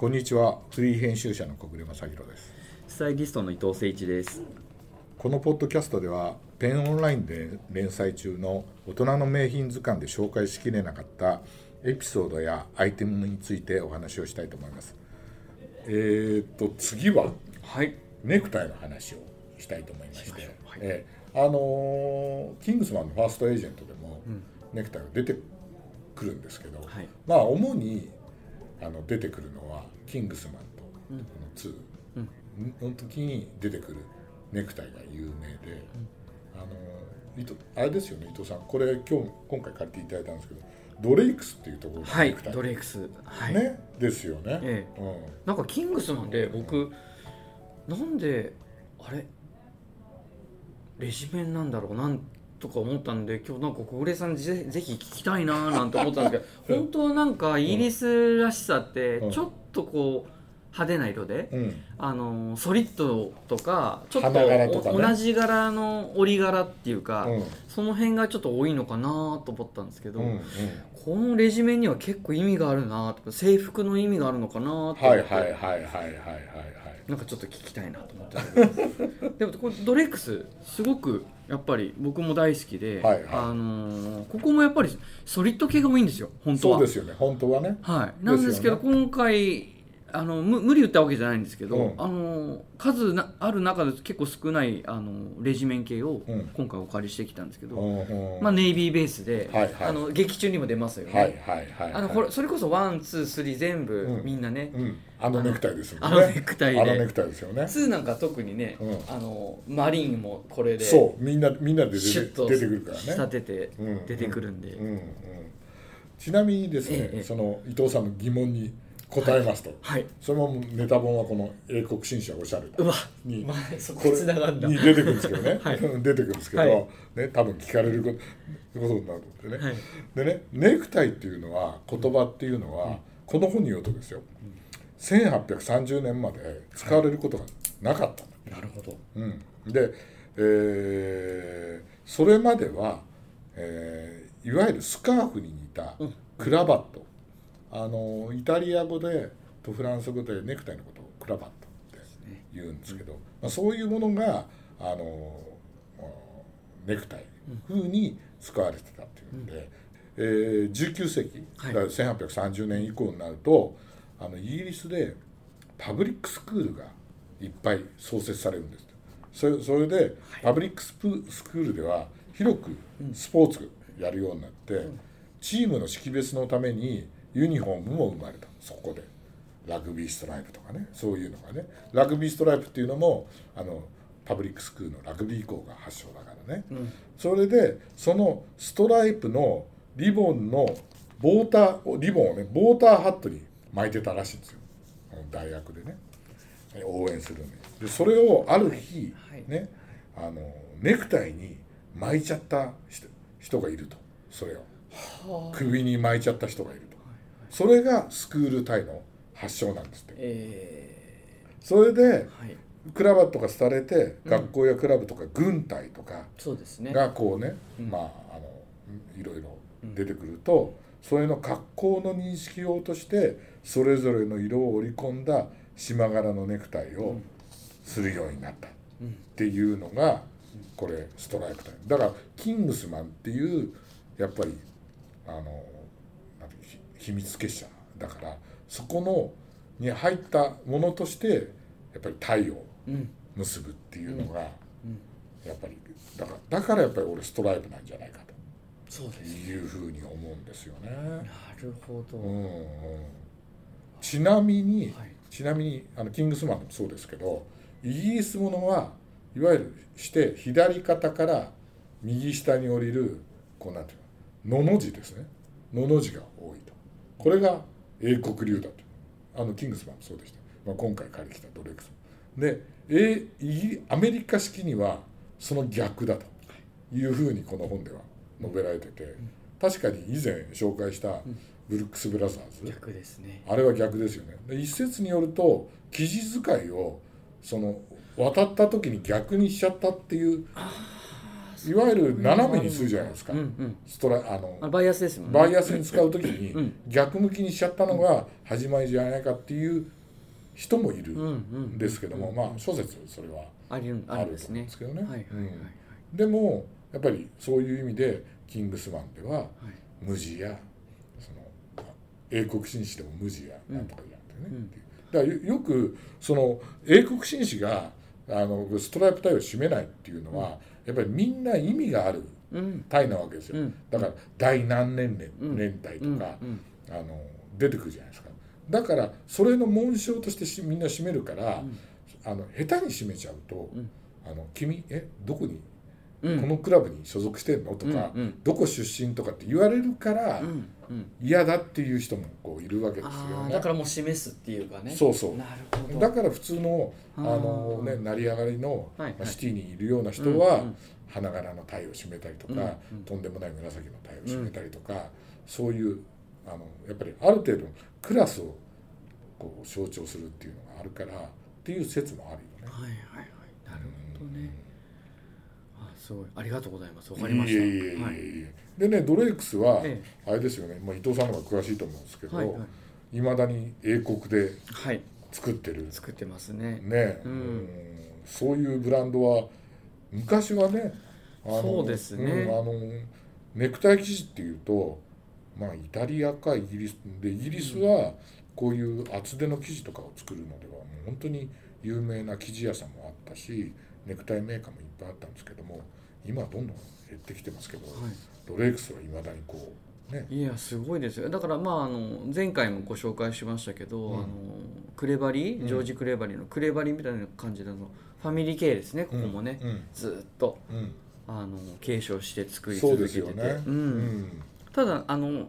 こんにちは。フリー編集者の小暮正弘です。スタイリストの伊藤誠一です。このポッドキャストではペンオンラインで連載中の大人の名品図鑑で紹介しきれなかったエピソードやアイテムについてお話をしたいと思います。えー、っと次ははい。ネクタイの話をしたいと思いまして。しはい。えーあのーキングスマンのファーストエージェントでもネクタイが出てくるんですけど、はい。まあ主にあの出てくるのはキングスマンとこの2の時に出てくるネクタイが有名で、あの伊藤あれですよね伊藤さん。これ今日今回借りていただいたんですけどドレイクスっていうところのはいネクタイ、ドレイクス。はい、ねですよね、えうん。なんかキングスマンで僕なんであれレジメンなんだろうなんとか思ったんで今日なんか小暮さんぜぜひ聞きたいなーなんて思ったんですけど 本当はなんかイギリスらしさってうん。ちょっとこう派手な色で、うん。あのソリッドとかちょっとね。お同じ柄の織柄っていうか、うん。その辺がちょっと多いのかなと思ったんですけど、うんうん。このレジメンには結構意味があるなとか制服の意味があるのかなと思って、はいはいはいはいはいはいはい。なんかちょっと聞きたいなと思って。たんですけどでもこれドレイクスすごくやっぱり僕も大好きで、はいはい。あのーここもやっぱりソリッド系が多いんですよ本当は。そうですよね本当はね。はい、なんですけどですよ今回あの無無理言ったわけじゃないんですけど、うん。あの数なある中で結構少ないあのレジメン系をうん。今回お借りしてきたんですけど、うんうん。まあ、ネイビーベースで、はいはい。あの劇中にも出ますよね、はいはいはいあのこれそれこそ one two three 全部、うん。みんなね、うん。あのネクタイですよね。あのネクタイで。あのネクタイですよね。 two なんか特にね、うん。あのマリンもこれでそう。みんなみんなで出て出てくるからね。仕立ててうん。出てくるんで、ちなみにですね、ええ。その伊藤さんの疑問に答えますと、はい。そのネタ本はこの英国新社おしゃれにまあそこがんだ。に出てくるんですけどね、はい。出てくるんですけど、はい。ね、多分聞かれることになるんでね、はい。でねネクタイっていうのは言葉っていうのは、この本によるとですよ、1830年まで使われることがなかったんだ、なるほど。うん、で、えーそれまでは、えーいわゆるスカーフに似たうん。クラバット、あのイタリア語でとフランス語でネクタイのことをクラバットって言うんですけど、まあ、そういうものがあのネクタイ風に使われてたっていうんで、えー19世紀、はい。だから1830年以降になるとあのイギリスでパブリックスクールがいっぱい創設されるんですそれそれで、パブリックスプスクールでは広くスポーツやるようになって、チームの識別のためにユニフォームも生まれた。そこで。ラグビーストライプとかね。そういうのがね。ラグビーストライプっていうのもあのパブリックスクールのラグビー校が発祥だからね、うん。それでそのストライプのリボンのボーターリボンをねボーターハットに巻いてたらしいんですよ。大学でね。応援するんででそれをある日、はい。ねあのネクタイに巻いちゃった人人がいると。それを。はあ。首に巻いちゃった人がいる。とそれがスクールタイの発祥なんですって。えそれでーはい。クラバットが廃れて学校やクラブとか軍隊とか、そうですね。がこうね、うん。まああのいろいろ出てくると、それの格好の認識用としてそれぞれの色を織り込んだ島柄のネクタイをするようになったっうん。ていうのがこれストライプタイだからキングスマンっていうやっぱりあの秘密結社だからそこのに入ったものとしてやっぱりタイをうん結ぶっていうのが、うんやっぱりだからだからやっぱり俺ストライプなんじゃないかそうです。というふうに思うんですよね。なるほど、うんうん、ちなみに、はい。ちなみにあのキングスマンもそうですけどイギリスものはいわゆるして左肩から右下に降りるこうなんていうののの字ですね。のの字が多いとこれが英国流だと。あのキングスマンもそうでした、まあ、今回借りてきたドレックスも。でえイギリアメリカ式にはその逆だと。いうふうにこの本では述べられてて。確かに以前紹介したブルックス・ブラザーズ、逆ですね。あれは逆ですよね。で一説によると生地使いをその渡った時に逆にしちゃったっていうあいわゆる斜めにするじゃないですか、うんうん。ストラあのあバイアスですもんね。バイアスに使う時にうん。逆向きにしちゃったのが始まりじゃないかっていう人もいるうんですけども、まあ諸説それはあるんですけどね。でもやっぱりそういう意味でキングスマンでははい。無地やその英国紳士でも無地やなんとかやってね、うん。う。だからよよくその英国紳士があのストライプ隊を締めないっていうのは、やっぱりみんな意味があるうん隊なわけですよ、うん。だから第何年連,、うん。連隊とか、うん。あの出てくるじゃないですか。だからそれの紋章としてしみんな締めるから、ん。あの下手に締めちゃうと「うん。あの君えどこに、うん。このクラブに所属してんの?」とか、うんうん。どこ出身?」とかって言われるから、うんうん。嫌だっていう人もこういるわけですよね。だからもう示すっていうかね。そうそう。なるほど。だから普通のあの、ね、成り上がりの、はいまあシティにいるような人は、うんうん。花柄のタイを締めたりとか、うんうん。とんでもない紫のタイを締めたりとか、そういうあのやっぱりある程度のクラスをこう象徴するっていうのがあるからっていう説もあるよね。はいはいはい。なるほどね。あすごい。ありがとうございます。わかりました。いえいえいえはい。でねドレイクスは、えあれですよね、まあ、伊藤さんの方が詳しいと思うんですけど、はいはい。いまだに英国ではい。作ってる。作ってますね。ね、うん。うん。そういうブランドは昔はねあのそうですね。うんあのネクタイ生地っていうとまあイタリアかイギリスでイギリスはこういう厚手の生地とかを作るのではもう本当に有名な生地屋さんもあったしネクタイメーカーもいっぱいあったんですけども今はどんどん減ってきてますけど、はドレイクスはいまだにこうね。いいやすごいですよ。だからまああの前回もご紹介しましたけど、うん。あのクレバリうん。ジョージ・クレバリのクレバリみたいな感じであのファミリー系ですねここもね、うん。ずっとうん。あの継承して作り続けてて。ね。うん。ただあの、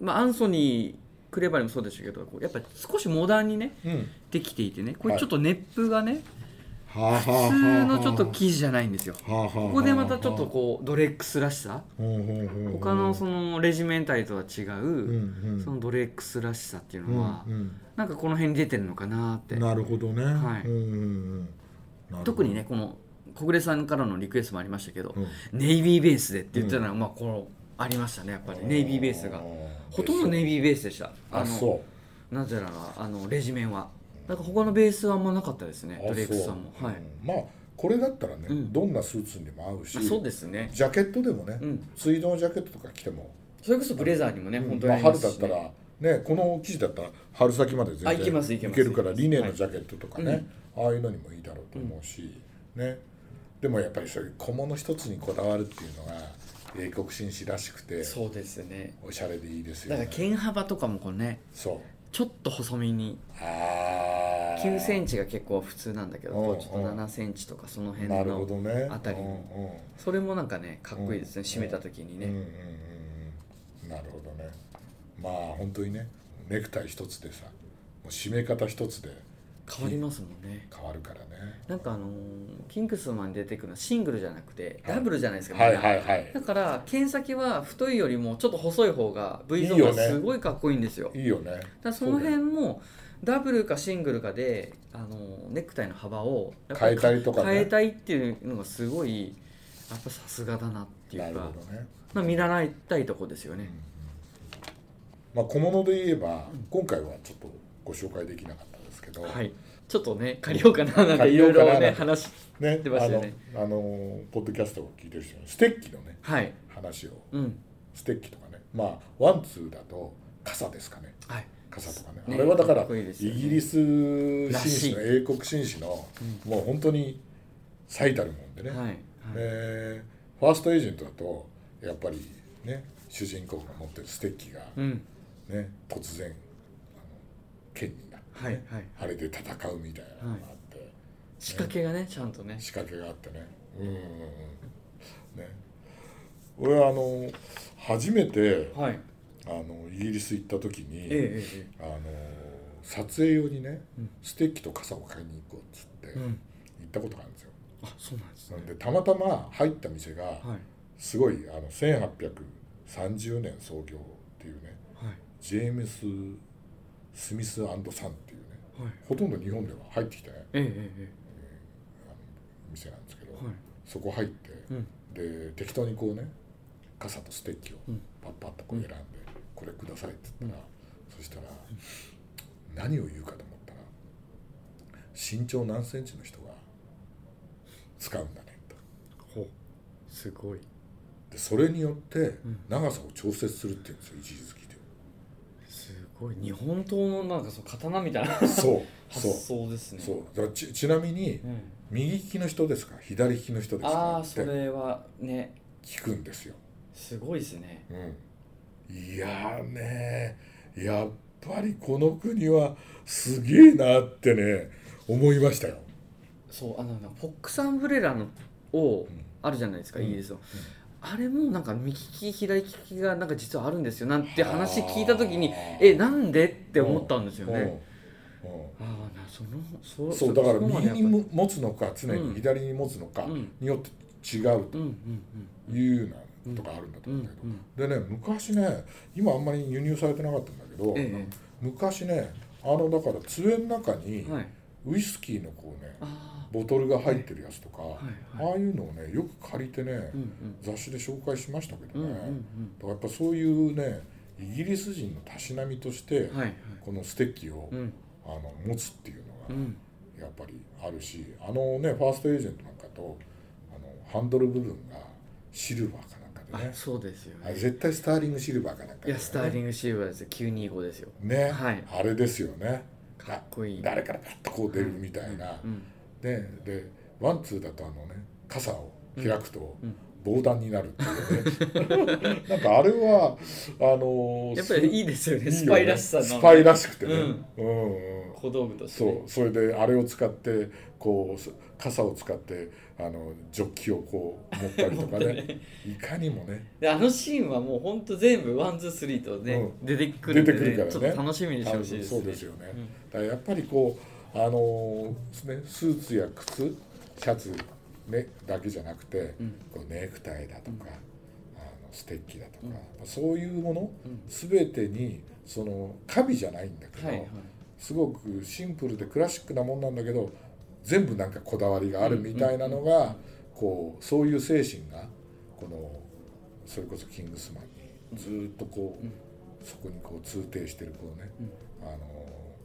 まあ、アンソニー・クレバリもそうでしたけどこうやっぱり少しモダンにねうん。うんできていてねこれちょっと熱風がね、はあはあ普はあ通のちょっと生地じゃないんですよ。ここでまたちょっとこうドレックスらしさ。他のそのレジメンタリとは違う、そのドレックスらしさっていうのは、うんなんかこの辺に出てるのかなって。うんなるほどね、はい。特にねこの小暮さんからのリクエストもありましたけど、うん。ネイビーベースでって言ってたのが、まあこのありましたねやっぱり。ネイビーベースが。ほとんどネイビーベースでした。のあそう。なぜならあのレジメンはだから他のベースはあんまなかったですねあドレイクスさんも。はい、うんまあこれだったらね、うん。どんなスーツにでも合うしあそうですね。ジャケットでもね、うん。ツイードのジャケットとか着ても、それこそブレザーにもね、うん本当にまあ、合いますし、春だったね、らねこの生地だったら春先まで全然あいけるからリネンのジャケットとかね、はいああいうのにもいいだろうと思うし、ね。でもやっぱりそういう小物一つにこだわるっていうのが英国紳士らしくてそうですね。おしゃれでいいですよね。だから剣幅とかもこうねそう。ちょっと細身にああ9センチが結構普通なんだけどちょっと7センチとかその辺のあたり。うんうんそれもなんかねかっこいいですねうん締めた時にうんうんうんねうん。なるほどね。まあ本当にねネクタイ一つでさもう締め方一つで。変わりますもんね。変わるからね。なんかあのーキングスマンに出てくるのはシングルじゃなくてはい。ダブルじゃないですかはいはいはい。だから剣先は太いよりもちょっと細い方が V ゾーンがすごいかっこいいんですよ。いいよね。だその辺もダブルかシングルかであのネクタイの幅を変えたりとかね。変えたいっていうのがすごいやっぱさすがだなっていうかね。まあ見習いたいとこですよね、まあ小物で言えば今回はちょっとご紹介できなかったですけどはい。ちょっとね借りようかななんていろいろね話ね出ましたよね。あのあのポッドキャストを聞いてる人にステッキのねはい。話を。うん。ステッキとかね。まあワンツーだと傘ですかね。はい傘とかね。ねあれはだかからイギリス紳士のら英国紳士のもう本当に最たるもんでね、はいはい。でファーストエージェントだとやっぱりね主人公が持ってるステッキがうん。ね突然あの剣になって、はいはい。あれで戦うみたいなのがあって、仕掛けがねちゃんとね。仕掛けがあってね。うんうんうん。ね。俺はあの初めてはいあのイギリス行った時に、えええあの撮影用にね、うん。ステッキと傘を買いに行こうっつって行ったことがあるんですよ。あそうなんですね。でたまたま入った店がはい。すごいあの1830年創業っていうねはい。ジェームス・スミスサンっていうねはい。ほとんど日本では入ってきたねええええ店なんですけど、そこ入ってうん。で適当にこうね傘とステッキをうん。パッパッとこう選んで、これくださいって言ったら、そしたら何を言うかと思ったら身長何センチの人が使うんだねと。ほう。すごい。でそれによってん。長さを調節するっていうんですよ一時付きで。すごい。日本刀のなんかその刀みたいなそう。そ う発想ですね。そう。だちちなみにうん、右利きの人ですか左利きの人ですあかあそってれはね。聞くんですよ、すごいですね。うん、いやーねやっぱりこの国はすげえなってね思いましたよ。そうあのフォックスアンブレラのをん。あるじゃないですか、うん。イギリスの、あれもなんか右利き左利きがなんか実はあるんですよなんて話聞いた時にはあえなんでって思ったんですよね、うん。うん。ああなそのそそうだから右に持つのか常に左に持つのかうん。によって違うとうんうんいうようなことがあるんだとうんう思うんんだけど、でね昔ね今あんまり輸入されてなかったんだけど、え昔ねあのだから杖の中にウイスキーのこうねあボトルが入ってるやつとか、あはいあはい。あいうのをねよく借りてね、うん雑誌で紹介しましたけどね、うんうんうん。だからやっぱそういうねイギリス人のたしなみとして、うんはいはい。このステッキを、うん。あの持つっていうのがうん。やっぱりあるしあのねファーストエージェントなんかとあのハンドル部分がシルバーかなんかでね。あそうですよね。あれ絶対スターリングシルバーかなんかで、ね、いやスターリングシルバーですよ。925ですよ。ね、はい。あれですよね。かっこいい。誰からパッとこう出るみたいな、うんね。で one two だとあのね傘を開くとうん防弾になるっていうね、なんかあれはあのやっぱりいいですよね。いいよスパイらしさのスパイらしくてね、うん。うん。うん小道具としてね。そう。それであれを使ってこうす傘を使ってあのジョッキをこう持ったりとかね。いかにもね。であのシーンはもう本当全部 one two three とね、う出てくるんで、出てくるからね。ちょっと楽しみにしてほしいです、そうですよね、うん。だからやっぱりこうあのねスーツや靴シャツ、ね、だけじゃなくて、うん。こうネクタイだとか、あのステッキだとか、うん。そういうものうん。全てにその華美じゃないんだけど、はいはい。すごくシンプルでクラシックなもんなんだけど全部なんかこだわりがあるみたいなのがこうそういう精神がこのそれこそキングスマンにずーっとこう、うん。そこにこう通底してるこうね、うん。あの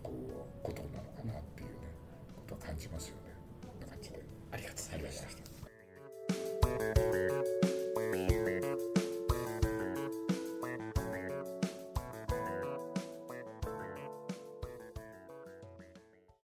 こうことなのかなっていうねことは感じますよね。ありがとうございました。